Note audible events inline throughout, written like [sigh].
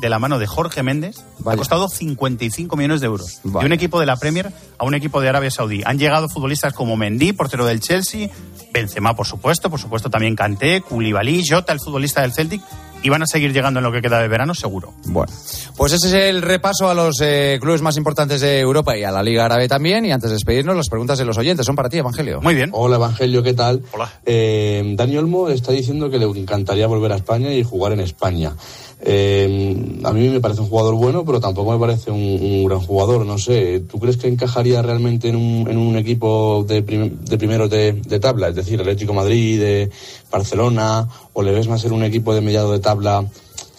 de la mano de Jorge Méndez, ha costado 55 millones de euros. De un equipo de la Premier a un equipo de Arabia Saudí. Han llegado futbolistas como Mendy, portero del Chelsea, Benzema, por supuesto, por supuesto también Kanté, Koulibaly, Jota, el futbolista del Celtic, y van a seguir llegando en lo que queda de verano, seguro. Bueno, pues ese es el repaso a los eh, clubes más importantes de Europa y a la Liga Árabe también. Y antes de despedirnos, las preguntas de los oyentes son para ti, Evangelio. Muy bien. Hola, Evangelio, ¿qué tal? Hola. Eh, Dani Olmo está diciendo que le encantaría volver a España y jugar en España. Eh, a mí me parece un jugador bueno, pero tampoco me parece un, gran jugador. No sé, ¿tú crees que encajaría realmente en un, en un equipo de, de primeros de, tabla? Es decir, Atlético Madrid, de Barcelona, o le ves más en un equipo de mediado de tabla,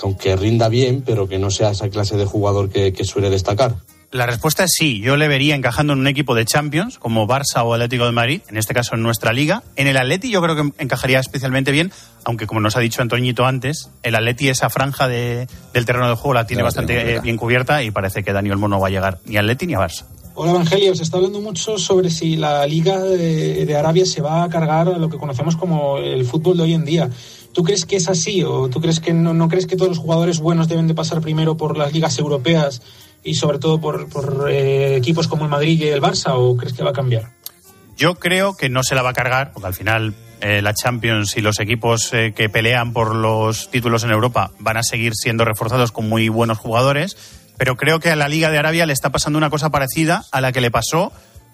aunque rinda bien, pero que no sea esa clase de jugador que suele destacar? La respuesta es sí. Yo le vería encajando en un equipo de Champions, como Barça o Atlético de Madrid, en este caso en nuestra liga. En el Atleti yo creo que encajaría especialmente bien, aunque como nos ha dicho Antoñito antes, el Atleti esa franja de, del terreno de juego la tiene bastante bien cubierta y parece que Daniel Mono no va a llegar ni a Atleti ni a Barça. Hola Evangelio, se está hablando mucho sobre si la Liga de, Arabia se va a cargar a lo que conocemos como el fútbol de hoy en día. ¿Tú crees que es así o tú crees que no, no crees que todos los jugadores buenos deben de pasar primero por las ligas europeas y sobre todo por, por eh, equipos como el Madrid y el Barça o crees que va a cambiar? Yo creo que no se la va a cargar, porque al final eh, la Champions y los equipos eh, que pelean por los títulos en Europa van a seguir siendo reforzados con muy buenos jugadores, pero creo que a la Liga de Arabia le está pasando una cosa parecida a la que le pasó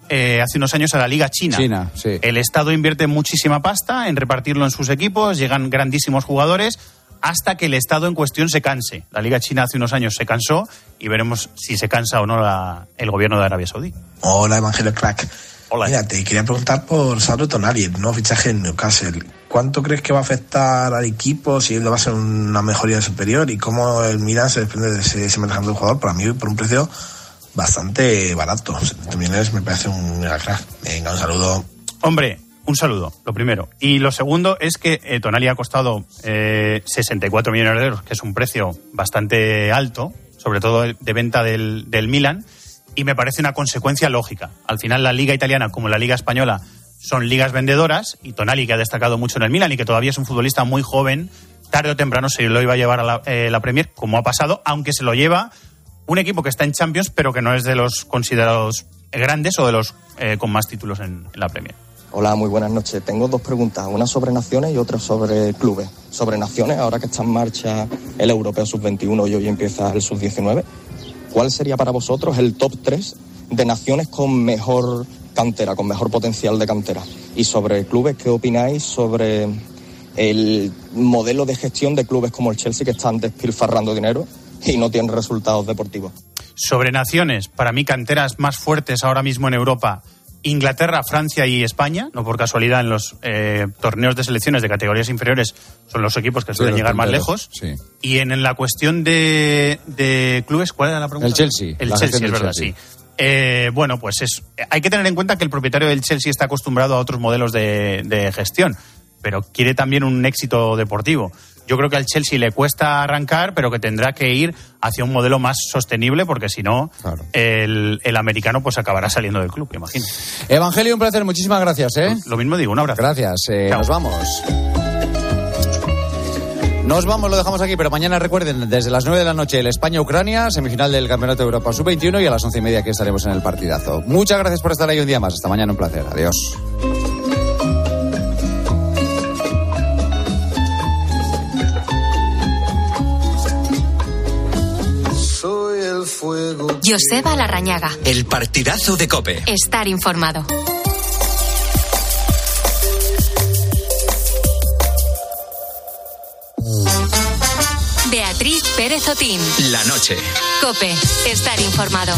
hace unos años a la Liga China. China sí. El Estado invierte muchísima pasta en repartirlo en sus equipos, llegan grandísimos jugadores, hasta que el Estado en cuestión se canse. La Liga China hace unos años se cansó y veremos si se cansa o no el gobierno de Arabia Saudí. Hola, Evangelio Crack. Hola. Mira, te quería preguntar por Sandro Tonali, el nuevo fichaje en Newcastle. ¿Cuánto crees que va a afectar al equipo? Si él va a ser una mejoría superior y cómo el Milan se desprende de ese, ese del jugador, para mí, por un precio bastante barato. También es, me parece un crack. Venga, un saludo. Hombre, un saludo, lo primero. Y lo segundo es que eh, Tonali ha costado 64 eh, millones de euros, que es un precio bastante alto, sobre todo de venta del, Milan, y me parece una consecuencia lógica. Al final, la Liga Italiana, como la Liga Española, son ligas vendedoras, y Tonali, que ha destacado mucho en el Milan y que todavía es un futbolista muy joven, tarde o temprano se lo iba a llevar a la, eh, Premier, como ha pasado, aunque se lo lleva un equipo que está en Champions, pero que no es de los considerados grandes o de los con más títulos en la Premier. Hola, muy buenas noches. Tengo dos preguntas, una sobre naciones y otra sobre clubes. Sobre naciones, ahora que está en marcha el Europeo Sub-21 y hoy empieza el Sub-19, ¿cuál sería para vosotros el top 3 de naciones con mejor cantera, con mejor potencial de cantera? Y sobre clubes, ¿qué opináis sobre el modelo de gestión de clubes como el Chelsea que están despilfarrando dinero y no tienen resultados deportivos? Sobre naciones, para mí canteras más fuertes ahora mismo en Europa Inglaterra, Francia y España, no por casualidad en los eh, torneos de selecciones de categorías inferiores son los equipos que suelen llegar más lejos. Y en, la cuestión de, clubes, ¿cuál era la pregunta? El Chelsea. El Chelsea, es verdad, sí. Eh, bueno, pues es, hay que tener en cuenta que el propietario del Chelsea está acostumbrado a otros modelos de gestión, pero quiere también un éxito deportivo yo creo que al Chelsea le cuesta arrancar, pero que tendrá que ir hacia un modelo más sostenible, porque si no, el, americano pues acabará saliendo del club, imagino. Evangelio, un placer, muchísimas gracias. ¿eh? Lo mismo digo, un abrazo. Gracias, eh, nos vamos. Nos vamos, lo dejamos aquí, pero mañana recuerden, desde las 9 de la noche, el España-Ucrania, semifinal del Campeonato de Europa Sub-21 y a las once y media que estaremos en el partidazo. Muchas gracias por estar ahí un día más. Hasta mañana, un placer. Adiós. Joseba Larrañaga. El partidazo de Cope. Estar informado. Beatriz Pérez Otín. La noche. Cope. Estar informado.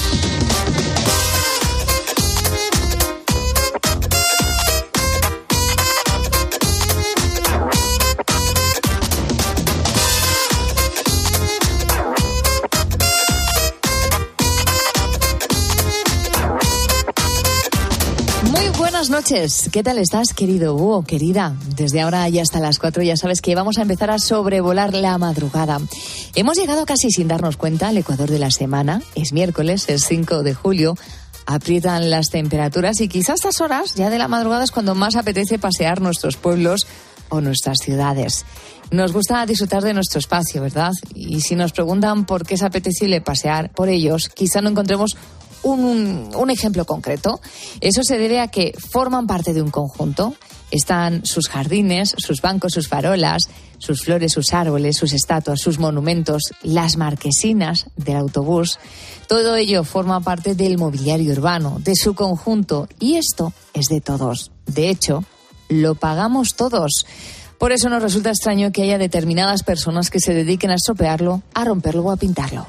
Buenas noches. ¿Qué tal estás, querido Hugo, querida? Desde ahora y hasta las 4 ya sabes que vamos a empezar a sobrevolar la madrugada. Hemos llegado casi sin darnos cuenta al Ecuador de la semana. Es miércoles, es 5 de julio. Aprietan las temperaturas y quizás estas horas ya de la madrugada es cuando más apetece pasear nuestros pueblos o nuestras ciudades. Nos gusta disfrutar de nuestro espacio, ¿verdad? Y si nos preguntan por qué es apetecible pasear por ellos, quizá no encontremos un, un, ejemplo concreto. Eso se debe a que forman parte de un conjunto. Están sus jardines, sus bancos, sus farolas, sus flores, sus árboles, sus estatuas, sus monumentos, las marquesinas del autobús. Todo ello forma parte del mobiliario urbano, de su conjunto, y esto es de todos. De hecho, lo pagamos todos. Por eso nos resulta extraño que haya determinadas personas que se dediquen a estropearlo, a romperlo o a pintarlo.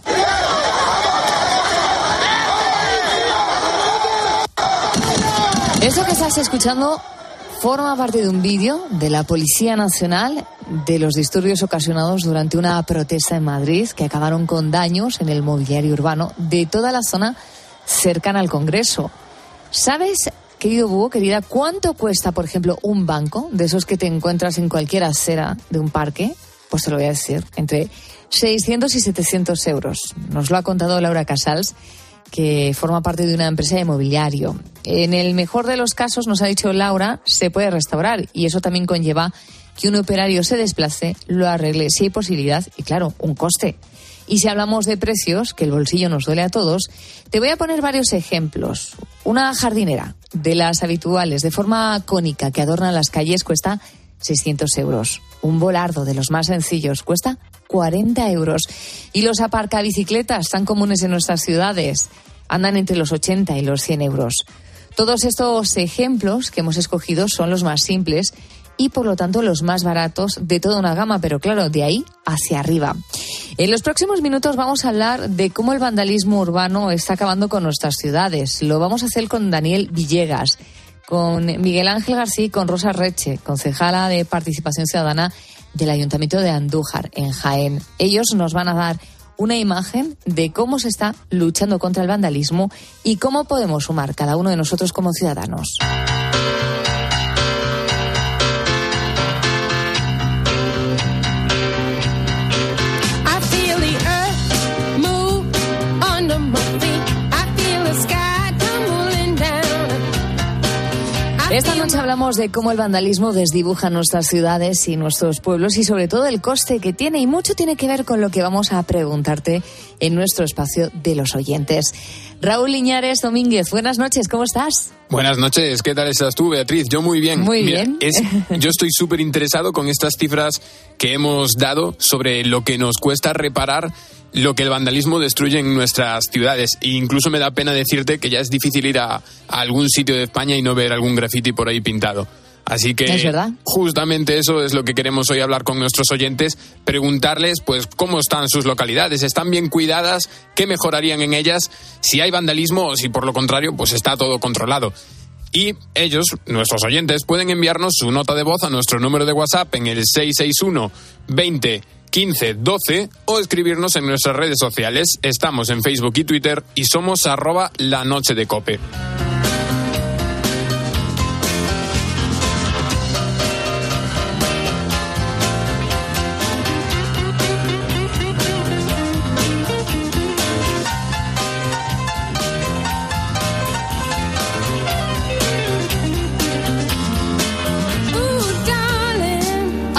Eso que estás escuchando forma parte de un vídeo de la Policía Nacional de los disturbios ocasionados durante una protesta en Madrid que acabaron con daños en el mobiliario urbano de toda la zona cercana al Congreso. ¿Sabes, querido Búho, querida, cuánto cuesta, por ejemplo, un banco de esos que te encuentras en cualquier acera de un parque? Pues te lo voy a decir, entre 600 y 700 euros. Nos lo ha contado Laura Casals que forma parte de una empresa de mobiliario. En el mejor de los casos, nos ha dicho Laura, se puede restaurar y eso también conlleva que un operario se desplace, lo arregle si hay posibilidad y claro, un coste. Y si hablamos de precios, que el bolsillo nos duele a todos, te voy a poner varios ejemplos. Una jardinera de las habituales de forma cónica que adorna las calles cuesta 600 euros. Un volardo de los más sencillos cuesta 40 euros. Y los aparcabicicletas tan comunes en nuestras ciudades andan entre los 80 y los 100 euros. Todos estos ejemplos que hemos escogido son los más simples y por lo tanto los más baratos de toda una gama, pero claro, de ahí hacia arriba. En los próximos minutos vamos a hablar de cómo el vandalismo urbano está acabando con nuestras ciudades. Lo vamos a hacer con Daniel Villegas, con Miguel Ángel García y con Rosa Reche, concejala de Participación Ciudadana del Ayuntamiento de Andújar, en Jaén. Ellos nos van a dar una imagen de cómo se está luchando contra el vandalismo y cómo podemos sumar cada uno de nosotros como ciudadanos. Esta noche hablamos de cómo el vandalismo desdibuja nuestras ciudades y nuestros pueblos y sobre todo el coste que tiene y mucho tiene que ver con lo que vamos a preguntarte en nuestro espacio de los oyentes. Raúl Liñares Domínguez, buenas noches, ¿cómo estás? Buenas noches, ¿qué tal estás tú, Beatriz? Yo muy bien. Muy bien. yo estoy súper interesado con estas cifras que hemos dado sobre lo que nos cuesta reparar lo que el vandalismo destruye en nuestras ciudades. E incluso me da pena decirte que ya es difícil ir a, algún sitio de España y no ver algún graffiti por ahí pintado. Así que justamente eso es lo que queremos hoy hablar con nuestros oyentes, preguntarles pues cómo están sus localidades, están bien cuidadas, qué mejorarían en ellas, si hay vandalismo o si por lo contrario pues está todo controlado. Y ellos, nuestros oyentes, pueden enviarnos su nota de voz a nuestro número de WhatsApp en el 661 20 15 12 o escribirnos en nuestras redes sociales. Estamos en Facebook y Twitter y somos arroba la noche de cope.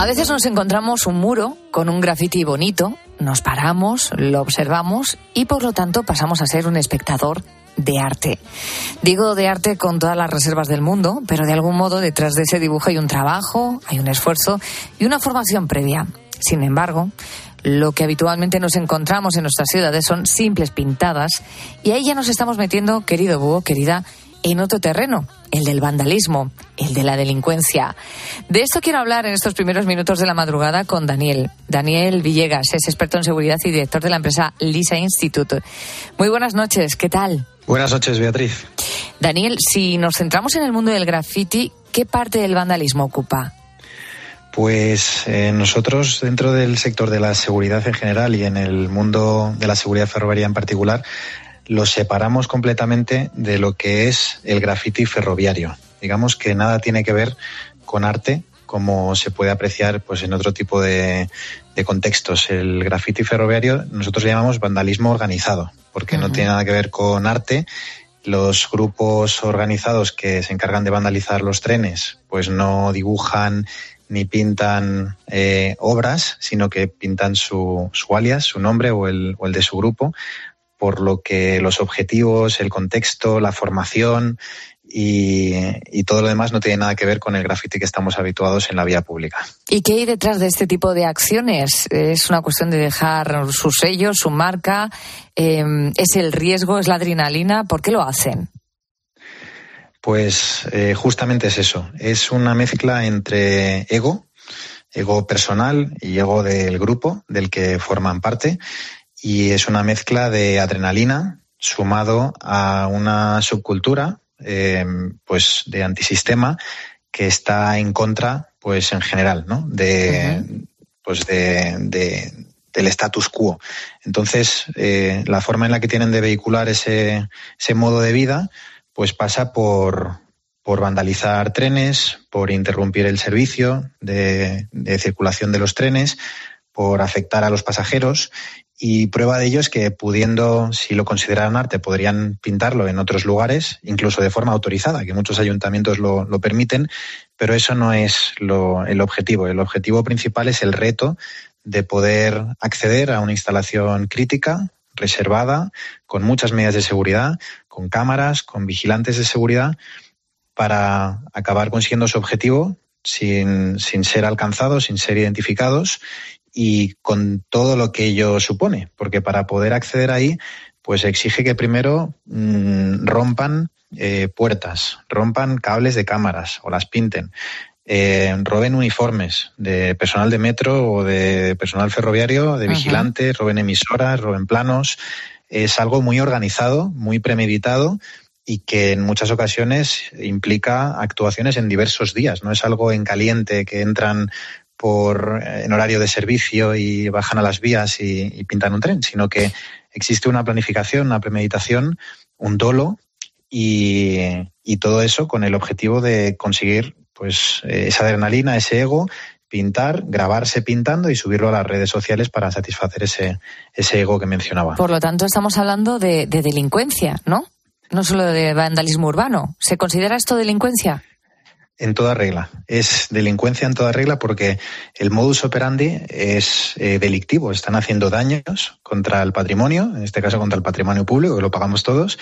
A veces nos encontramos un muro con un graffiti bonito, nos paramos, lo observamos y por lo tanto pasamos a ser un espectador de arte. Digo de arte con todas las reservas del mundo, pero de algún modo detrás de ese dibujo hay un trabajo, hay un esfuerzo y una formación previa. Sin embargo, lo que habitualmente nos encontramos en nuestras ciudades son simples pintadas y ahí ya nos estamos metiendo, querido búho, querida, en otro terreno, el del vandalismo, el de la delincuencia. De esto quiero hablar en estos primeros minutos de la madrugada con Daniel. Daniel Villegas es experto en seguridad y director de la empresa Lisa Institute. Muy buenas noches, ¿qué tal? Buenas noches, Beatriz. Daniel, si nos centramos en el mundo del graffiti, ¿qué parte del vandalismo ocupa? Pues eh, nosotros dentro del sector de la seguridad en general y en el mundo de la seguridad ferroviaria en particular lo separamos completamente de lo que es el graffiti ferroviario. Digamos que nada tiene que ver con arte como se puede apreciar pues en otro tipo de, contextos. El graffiti ferroviario nosotros le llamamos vandalismo organizado, porque no tiene nada que ver con arte. Los grupos organizados que se encargan de vandalizar los trenes, pues no dibujan ni pintan eh, obras, sino que pintan su, su alias, su nombre o el, o el de su grupo, por lo que los objetivos, el contexto, la formación y, y, todo lo demás no tiene nada que ver con el graffiti que estamos habituados en la vía pública. ¿Y qué hay detrás de este tipo de acciones? ¿Es una cuestión de dejar su sello, su marca? Eh, ¿Es el riesgo? ¿Es la adrenalina? ¿Por qué lo hacen? Pues eh, justamente es eso. Es una mezcla entre ego, ego personal y ego del grupo del que forman parte. Y es una mezcla de adrenalina sumado a una subcultura, eh, pues de antisistema que está en contra, pues en general, ¿no? De, uh -huh. pues de, de, del status quo. Entonces, eh, la forma en la que tienen de vehicular ese, ese modo de vida, pues pasa por, por vandalizar trenes, por interrumpir el servicio de, de, circulación de los trenes, por afectar a los pasajeros. Y prueba de ello es que pudiendo, si lo consideraran arte, podrían pintarlo en otros lugares, incluso de forma autorizada, que muchos ayuntamientos lo, lo permiten, pero eso no es lo, el objetivo. El objetivo principal es el reto de poder acceder a una instalación crítica, reservada, con muchas medidas de seguridad, con cámaras, con vigilantes de seguridad, para acabar consiguiendo su objetivo sin, sin ser alcanzados, sin ser identificados y con todo lo que ello supone, porque para poder acceder ahí, pues exige que primero mmm, rompan eh, puertas, rompan cables de cámaras o las pinten, eh, roben uniformes de personal de metro o de personal ferroviario, de vigilantes, roben emisoras, roben planos. Es algo muy organizado, muy premeditado y que en muchas ocasiones implica actuaciones en diversos días. No es algo en caliente que entran por en horario de servicio y bajan a las vías y, pintan un tren, sino que existe una planificación, una premeditación, un dolo y, todo eso con el objetivo de conseguir pues esa adrenalina, ese ego, pintar, grabarse pintando y subirlo a las redes sociales para satisfacer ese, ese ego que mencionaba. Por lo tanto, estamos hablando de, de delincuencia, ¿no? No solo de vandalismo urbano. ¿Se considera esto delincuencia? En toda regla. Es delincuencia en toda regla porque el modus operandi es eh, delictivo. Están haciendo daños contra el patrimonio, en este caso contra el patrimonio público, que lo pagamos todos.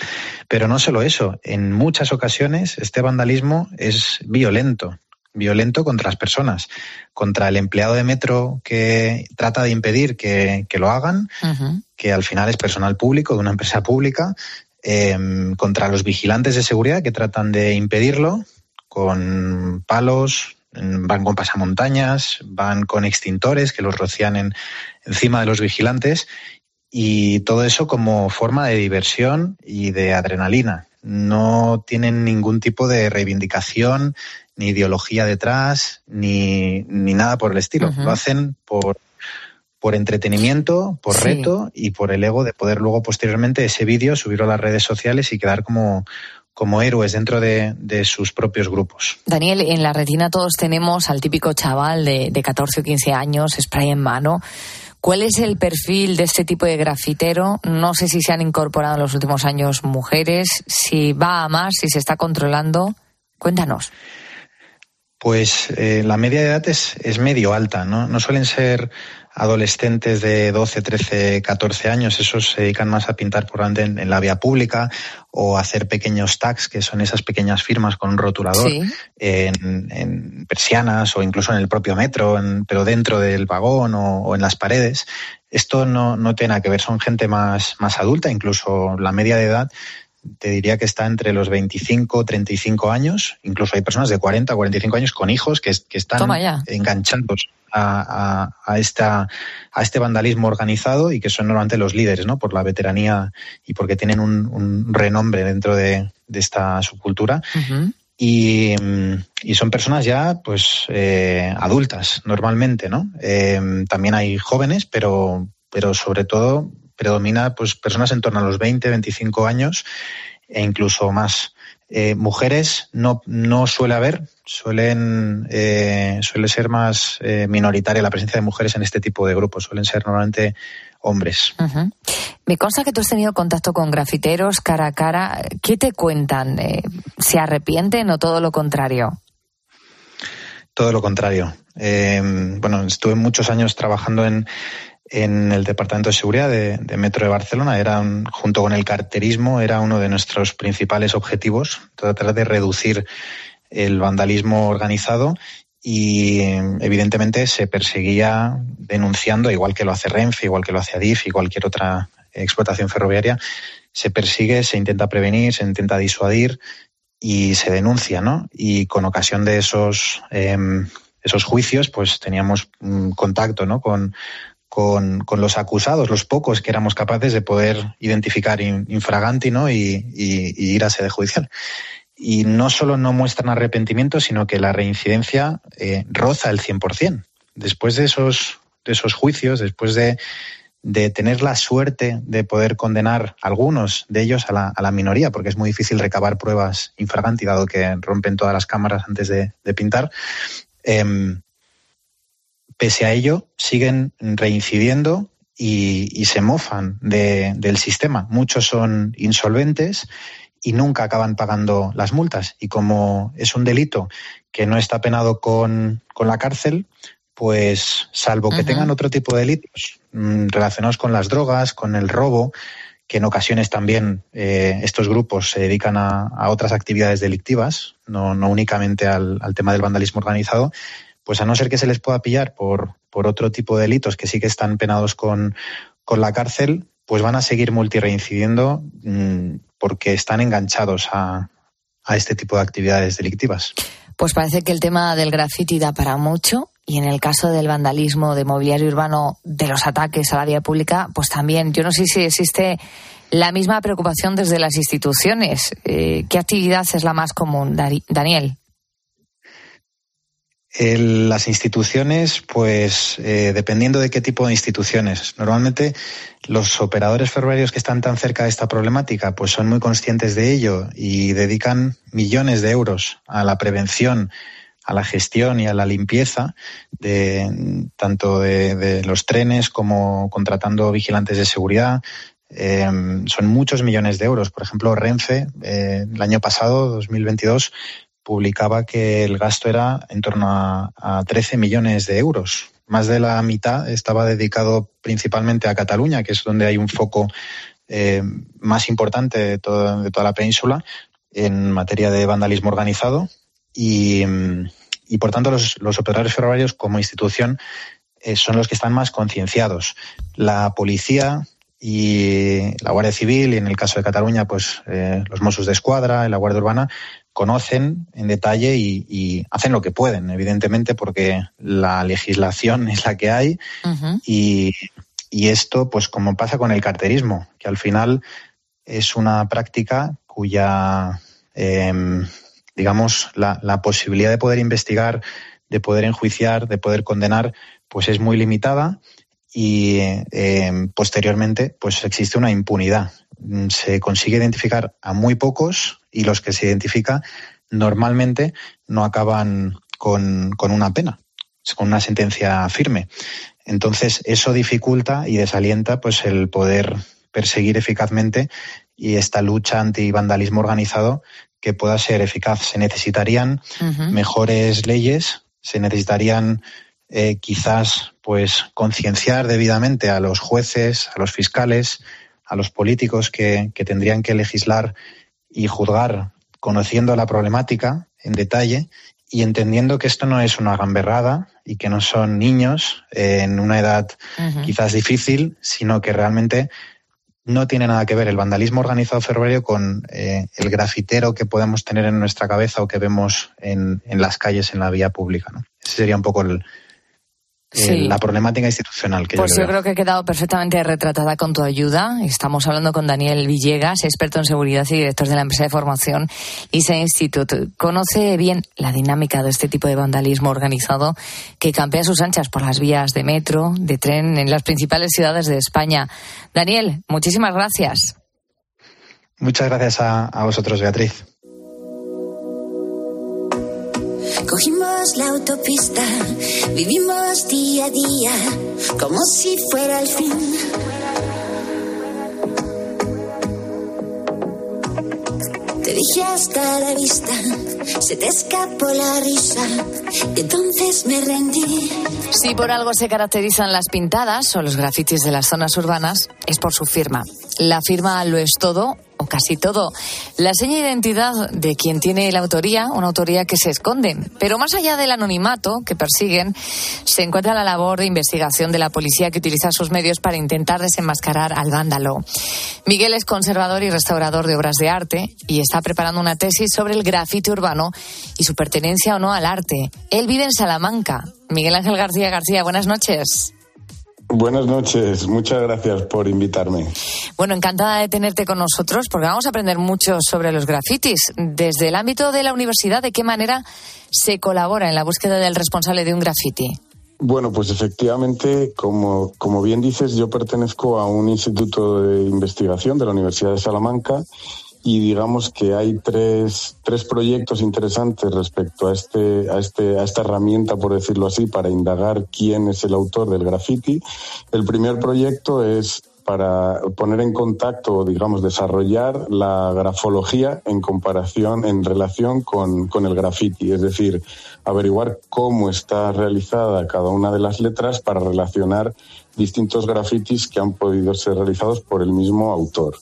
Pero no solo eso. En muchas ocasiones este vandalismo es violento. Violento contra las personas, contra el empleado de metro que trata de impedir que, que lo hagan, uh -huh. que al final es personal público de una empresa pública, eh, contra los vigilantes de seguridad que tratan de impedirlo, con palos, van con pasamontañas, van con extintores que los rocian en, encima de los vigilantes y todo eso como forma de diversión y de adrenalina. No tienen ningún tipo de reivindicación, ni ideología detrás, ni, ni nada por el estilo. Uh -huh. Lo hacen por, por entretenimiento, por sí. reto y por el ego de poder luego posteriormente ese vídeo subirlo a las redes sociales y quedar como como héroes dentro de, de, sus propios grupos. Daniel, en la retina todos tenemos al típico chaval de, de 14 o 15 años, spray en mano. ¿Cuál es el perfil de este tipo de grafitero? No sé si se han incorporado en los últimos años mujeres, si va a más, si se está controlando. Cuéntanos. Pues eh, la media de edad es, es medio alta, ¿no? No suelen ser adolescentes de 12, 13, 14 años, esos se dedican más a pintar por en, en la vía pública o a hacer pequeños tags, que son esas pequeñas firmas con un rotulador sí. en, en, persianas o incluso en el propio metro, en, pero dentro del vagón o, o en las paredes. Esto no, no tiene nada que ver, son gente más, más adulta, incluso la media de edad te diría que está entre los 25, 35 años, incluso hay personas de 40, 45 años con hijos que, que están enganchados a, a, a, esta, a este vandalismo organizado y que son normalmente los líderes, ¿no? Por la veteranía y porque tienen un, un renombre dentro de, de esta subcultura. Uh -huh. Y, y, son personas ya, pues, eh, adultas, normalmente, ¿no? Eh, también hay jóvenes, pero, pero sobre todo predomina, pues, personas en torno a los 20, 25 años e incluso más. Eh, mujeres no, no suele haber, suelen eh, suele ser más eh, minoritaria la presencia de mujeres en este tipo de grupos, suelen ser normalmente hombres. Uh -huh. Me consta que tú has tenido contacto con grafiteros cara a cara. ¿Qué te cuentan? ¿Se arrepienten o todo lo contrario? todo lo contrario. Bueno, estuve muchos años trabajando en, en el Departamento de Seguridad de, Metro de Barcelona. Era junto con el carterismo, era uno de nuestros principales objetivos, tratar de reducir el vandalismo organizado y evidentemente se perseguía denunciando, igual que lo hace Renfe, igual que lo hace Adif y cualquier otra explotación ferroviaria, se persigue, se intenta prevenir, se intenta disuadir y se denuncia, ¿no? Y con ocasión de esos, em, esos juicios, pues teníamos contacto, ¿no? Con, con, los acusados, los pocos que éramos capaces de poder identificar infraganti ¿no? y, ir a sede judicial. Y no solo no muestran arrepentimiento, sino que la reincidencia eh, roza el 100%. Después de esos, de esos juicios, después de, de tener la suerte de poder condenar algunos de ellos a la, a la, minoría, porque es muy difícil recabar pruebas infraganti, dado que rompen todas las cámaras antes de, pintar. Eh, pese a ello, siguen reincidiendo y, se mofan del sistema. Muchos son insolventes y nunca acaban pagando las multas. Y como es un delito que no está penado con, la cárcel, pues salvo que tengan otro tipo de delitos mm, relacionados con las drogas, con el robo, que en ocasiones también eh, estos grupos se dedican a, otras actividades delictivas, no, únicamente al, tema del vandalismo organizado, pues a no ser que se les pueda pillar por, por otro tipo de delitos que sí que están penados con, la cárcel, pues van a seguir multirreincidiendo mm, porque están enganchados a, a este tipo de actividades delictivas. Pues parece que el tema del graffiti da para mucho y en el caso del vandalismo de mobiliario urbano, de los ataques a la vía pública, pues también. Yo no sé si existe la misma preocupación desde las instituciones. Eh, ¿Qué actividad es la más común, Daniel? Las instituciones, pues eh, dependiendo de qué tipo de instituciones. Normalmente los operadores ferroviarios que están tan cerca de esta problemática, pues son muy conscientes de ello y dedican millones de euros a la prevención, a la gestión y a la limpieza de tanto de, los trenes como contratando vigilantes de seguridad. Em, son muchos millones de euros. Por ejemplo, Renfe, eh, el año pasado, 2022, publicaba que el gasto era en torno a, 13 millones de euros. Más de la mitad estaba dedicado principalmente a Cataluña, que es donde hay un foco eh, más importante de, toda la península en materia de vandalismo organizado. Y, por tanto, los, operadores ferroviarios como institución eh, son los que están más concienciados. La policía y la Guardia Civil, y en el caso de Cataluña, pues eh, los Mossos de Escuadra, la Guardia Urbana, conocen en detalle y, hacen lo que pueden, evidentemente, porque la legislación es la que hay y, esto, pues como pasa con el carterismo, que al final es una práctica cuya, em, digamos, la, posibilidad de poder investigar, de poder enjuiciar, de poder condenar, pues es muy limitada y em, posteriormente, pues existe una impunidad. Se consigue identificar a muy pocos y los que se identifica normalmente no acaban con, una pena, con una sentencia firme. Entonces, eso dificulta y desalienta pues el poder perseguir eficazmente y esta lucha anti-vandalismo organizado que pueda ser eficaz. Se necesitarían mejores leyes, se necesitarían eh, quizás pues concienciar debidamente a los jueces, a los fiscales, a los políticos que, que tendrían que legislar y juzgar conociendo la problemática en detalle y entendiendo que esto no es una gamberrada y que no son niños en una edad quizás difícil, sino que realmente no tiene nada que ver el vandalismo organizado ferroviario con eh, el grafitero que podemos tener en nuestra cabeza o que vemos en, en las calles, en la vía pública. ¿no? Ese sería un poco el, eh, la problemática institucional. Que pues yo, creo. que he quedado perfectamente retratada con tu ayuda. Estamos hablando con Daniel Villegas, experto en seguridad y director de la empresa de formación ISA Institute. Conoce bien la dinámica de este tipo de vandalismo organizado que campea sus anchas por las vías de metro, de tren en las principales ciudades de España. Daniel, muchísimas gracias. Muchas gracias a vosotros, Beatriz. Cogimos la autopista, vivimos día a día, como si fuera el fin. Te dije hasta la vista se te escapó la risa entonces me rendí. Si por algo se caracterizan las pintadas o los grafitis de las zonas urbanas, es por su firma. La firma lo es todo o casi todo. La seña de identidad de quien tiene la autoría, una autoría que se esconde. Pero más allá del anonimato que persiguen, se encuentra la labor de investigación de la policía que utiliza sus medios para intentar desenmascarar al vándalo. Miguel es conservador y restaurador de obras de arte y está preparando una tesis sobre el grafite urbano y su pertenencia o no al arte. Él vive en Salamanca. Miguel Ángel García García, buenas noches. Buenas noches, muchas gracias por invitarme. Bueno, encantada de tenerte con nosotros porque vamos a aprender mucho sobre los grafitis. Desde el ámbito de la universidad, ¿de qué manera se colabora en la búsqueda del responsable de un grafiti? Bueno, pues efectivamente, como, como bien dices, yo pertenezco a un instituto de investigación de la Universidad de Salamanca y digamos que hay tres, tres proyectos interesantes respecto a, este, a, este, a esta herramienta, por decirlo así, para indagar quién es el autor del graffiti. El primer proyecto es para poner en contacto, digamos, desarrollar la grafología en comparación, en relación con, con el graffiti, es decir, averiguar cómo está realizada cada una de las letras para relacionar distintos grafitis que han podido ser realizados por el mismo autor.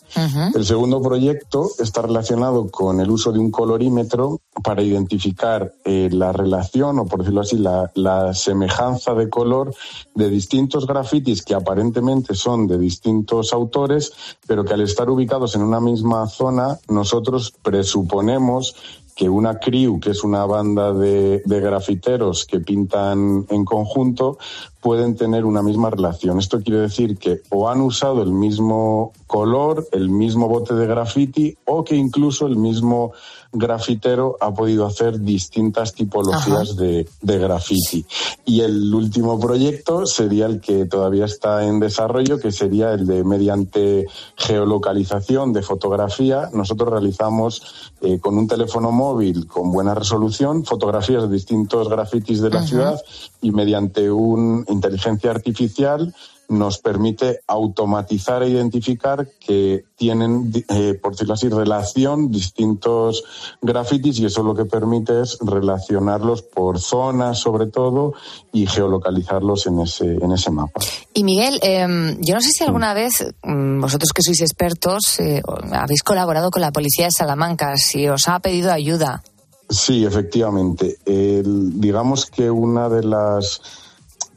El segundo proyecto está relacionado con el uso de un colorímetro para identificar eh, la relación, o por decirlo así, la, la, semejanza de color de distintos grafitis que aparentemente son de distintos autores, pero que al estar ubicados en una misma zona, nosotros presuponemos que una crew, que es una banda de, de, grafiteros que pintan en conjunto, pueden tener una misma relación. Esto quiere decir que o han usado el mismo color, el mismo bote de graffiti, o que incluso el mismo grafitero ha podido hacer distintas tipologías de, de graffiti. Y el último proyecto sería el que todavía está en desarrollo, que sería el de mediante geolocalización de fotografía. Nosotros realizamos eh, con un teléfono móvil con buena resolución fotografías de distintos grafitis de la ciudad y mediante una inteligencia artificial nos permite automatizar e identificar que tienen, eh, por decirlo así, relación distintos grafitis y eso lo que permite es relacionarlos por zonas sobre todo y geolocalizarlos en ese, en ese mapa. Y Miguel, eh, yo no sé si alguna vez mm, vosotros que sois expertos eh, habéis colaborado con la policía de Salamanca, si os ha pedido ayuda. Sí, efectivamente. El, digamos que una de las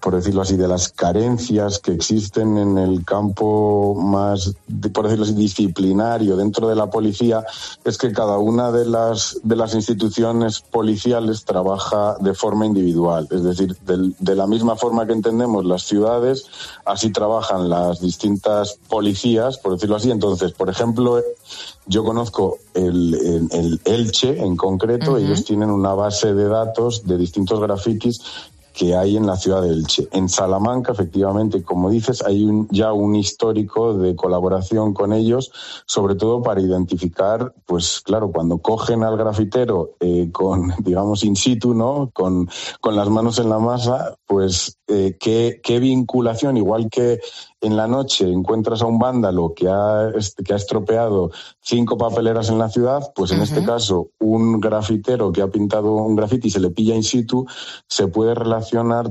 por decirlo así, de las carencias que existen en el campo más, por decirlo así, disciplinario dentro de la policía, es que cada una de las, de las instituciones policiales trabaja de forma individual. Es decir, de, de la misma forma que entendemos las ciudades, así trabajan las distintas policías, por decirlo así. Entonces, por ejemplo, yo conozco el, el, el Elche en concreto, uh -huh. ellos tienen una base de datos de distintos grafitis que hay en la ciudad de Elche. En Salamanca, efectivamente, como dices, hay un, ya un histórico de colaboración con ellos, sobre todo para identificar, pues claro, cuando cogen al grafitero eh, con, [laughs] digamos, in situ, ¿no? Con, con las manos en la masa, pues eh, qué, qué vinculación, igual que en la noche encuentras a un vándalo que ha, que ha estropeado cinco papeleras en la ciudad, pues en uh -huh. este caso un grafitero que ha pintado un grafiti y se le pilla in situ, se puede relacionar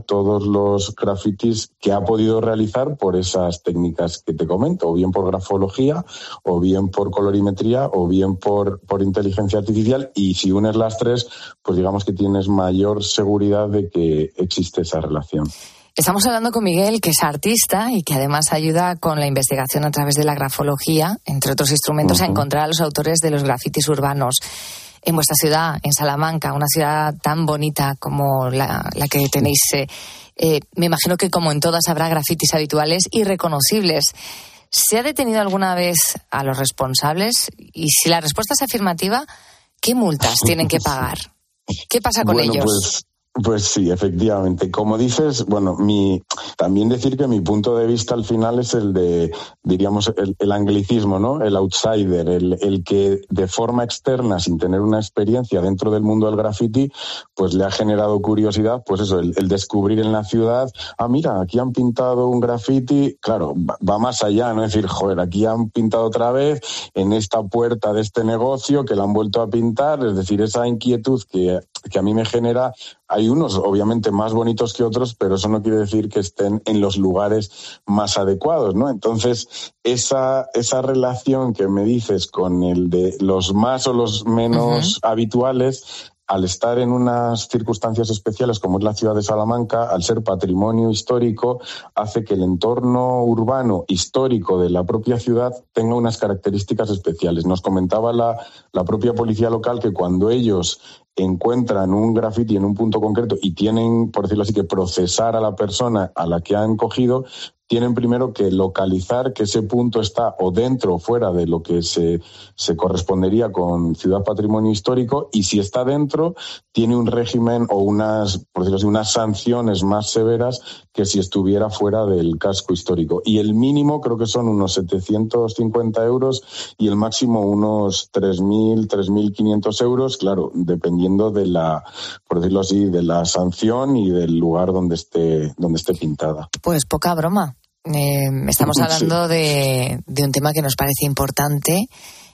todos los grafitis que ha podido realizar por esas técnicas que te comento, o bien por grafología, o bien por colorimetría, o bien por, por inteligencia artificial, y si unes las tres, pues digamos que tienes mayor seguridad de que existe esa relación. Estamos hablando con Miguel, que es artista y que además ayuda con la investigación a través de la grafología, entre otros instrumentos, uh -huh. a encontrar a los autores de los grafitis urbanos. En vuestra ciudad, en Salamanca, una ciudad tan bonita como la, la que tenéis, eh, eh, me imagino que como en todas habrá grafitis habituales y reconocibles. ¿Se ha detenido alguna vez a los responsables? Y si la respuesta es afirmativa, ¿qué multas tienen que pagar? ¿Qué pasa con bueno, ellos? Pues pues sí, efectivamente. Como dices, bueno, mi, también decir que mi punto de vista al final es el de, diríamos, el, anglicismo, ¿no? El outsider, el, el, que de forma externa, sin tener una experiencia dentro del mundo del graffiti, pues le ha generado curiosidad, pues eso, el, el descubrir en la ciudad, ah, mira, aquí han pintado un graffiti, claro, va, va, más allá, ¿no? Es decir, joder, aquí han pintado otra vez en esta puerta de este negocio que la han vuelto a pintar, es decir, esa inquietud que, que a mí me genera, hay unos obviamente más bonitos que otros, pero eso no quiere decir que estén en los lugares más adecuados, ¿no? Entonces, esa, esa relación que me dices con el de los más o los menos habituales, al estar en unas circunstancias especiales como es la ciudad de Salamanca, al ser patrimonio histórico, hace que el entorno urbano histórico de la propia ciudad tenga unas características especiales. Nos comentaba la, propia policía local que cuando ellos encuentran un graffiti en un punto concreto y tienen, por decirlo así, que procesar a la persona a la que han cogido, tienen primero que localizar que ese punto está o dentro o fuera de lo que se, se correspondería con Ciudad Patrimonio Histórico y si está dentro tiene un régimen o unas, por decirlo así, unas sanciones más severas que si estuviera fuera del casco histórico. Y el mínimo creo que son unos 750 euros y el máximo unos 3.000, 3.500 euros, claro, dependiendo de la, por decirlo así, de la sanción y del lugar donde esté, donde esté pintada. Pues poca broma. Eh, estamos Sí. hablando de, de un tema que nos parece importante,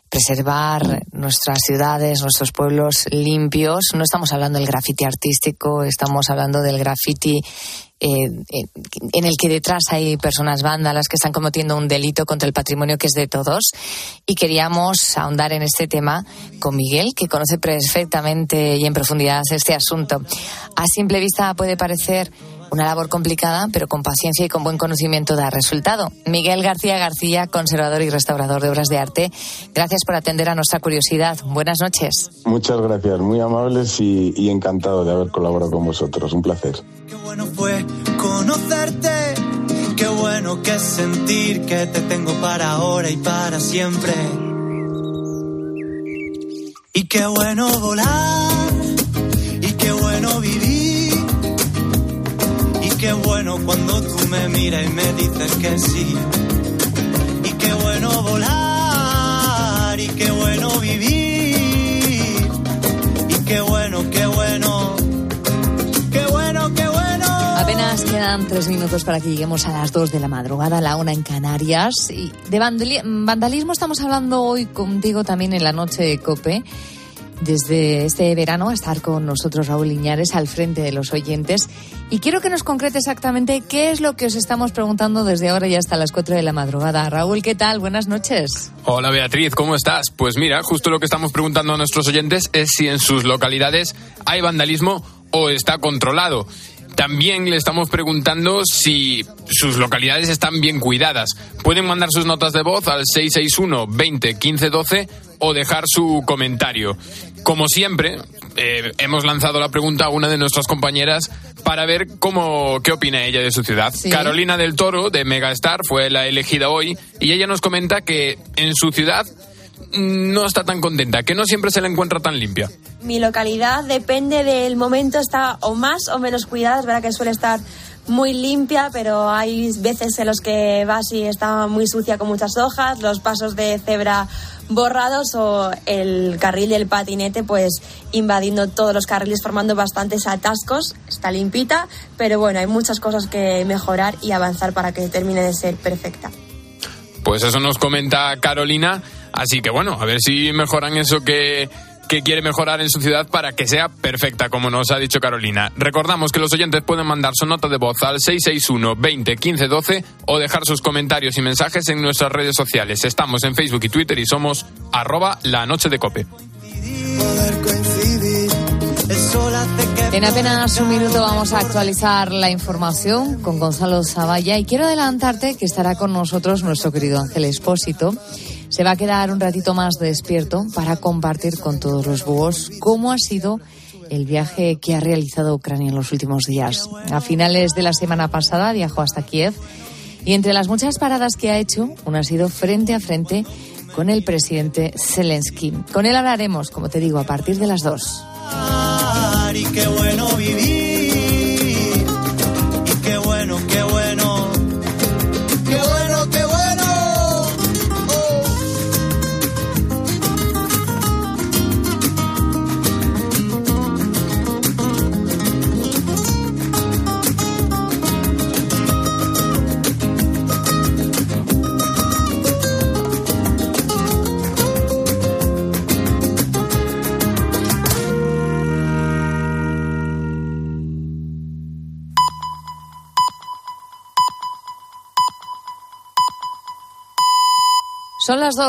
preservar nuestras ciudades, nuestros pueblos limpios. No estamos hablando del grafiti artístico, estamos hablando del grafiti eh, en el que detrás hay personas vándalas que están cometiendo un delito contra el patrimonio que es de todos. Y queríamos ahondar en este tema con Miguel, que conoce perfectamente y en profundidad este asunto. A simple vista puede parecer una labor complicada, pero con paciencia y con buen conocimiento da resultado. Miguel García García, conservador y restaurador de obras de arte, gracias por atender a nuestra curiosidad. Buenas noches. Muchas gracias, muy amables y, y encantado de haber colaborado con vosotros. Un placer. bueno fue conocerte. Qué bueno que sentir que te tengo para ahora y para siempre. Y qué bueno volar. Y qué bueno vivir. Qué bueno cuando tú me miras y me dices que sí. Y qué bueno volar. Y qué bueno vivir. Y qué bueno, qué bueno. Qué bueno, qué bueno. Apenas quedan tres minutos para que lleguemos a las dos de la madrugada, la una en Canarias. Y de vandali- vandalismo estamos hablando hoy contigo también en la noche de COPE. Desde este verano a estar con nosotros Raúl Iñares al frente de los oyentes. Y quiero que nos concrete exactamente qué es lo que os estamos preguntando desde ahora y hasta las cuatro de la madrugada. Raúl, ¿qué tal? Buenas noches. Hola Beatriz, ¿cómo estás? Pues mira, justo lo que estamos preguntando a nuestros oyentes es si en sus localidades hay vandalismo o está controlado. También le estamos preguntando si sus localidades están bien cuidadas. Pueden mandar sus notas de voz al 661 20 15 12 o dejar su comentario. Como siempre, eh, hemos lanzado la pregunta a una de nuestras compañeras para ver cómo qué opina ella de su ciudad. Sí. Carolina del Toro de Megastar fue la elegida hoy y ella nos comenta que en su ciudad no está tan contenta, que no siempre se la encuentra tan limpia. Mi localidad depende del momento, está o más o menos cuidada. Es verdad que suele estar muy limpia, pero hay veces en los que vas y está muy sucia con muchas hojas, los pasos de cebra borrados o el carril del patinete pues invadiendo todos los carriles formando bastantes atascos. Está limpita, pero bueno, hay muchas cosas que mejorar y avanzar para que termine de ser perfecta. Pues eso nos comenta Carolina, así que bueno, a ver si mejoran eso que, que quiere mejorar en su ciudad para que sea perfecta, como nos ha dicho Carolina. Recordamos que los oyentes pueden mandar su nota de voz al 661 20 15 12 o dejar sus comentarios y mensajes en nuestras redes sociales. Estamos en Facebook y Twitter y somos arroba la noche de cope. En apenas un minuto vamos a actualizar la información con Gonzalo Zavalla y quiero adelantarte que estará con nosotros nuestro querido Ángel Espósito. Se va a quedar un ratito más despierto para compartir con todos los búhos cómo ha sido el viaje que ha realizado Ucrania en los últimos días. A finales de la semana pasada viajó hasta Kiev y entre las muchas paradas que ha hecho, una ha sido frente a frente con el presidente Zelensky. Con él hablaremos, como te digo, a partir de las dos. Son las dos.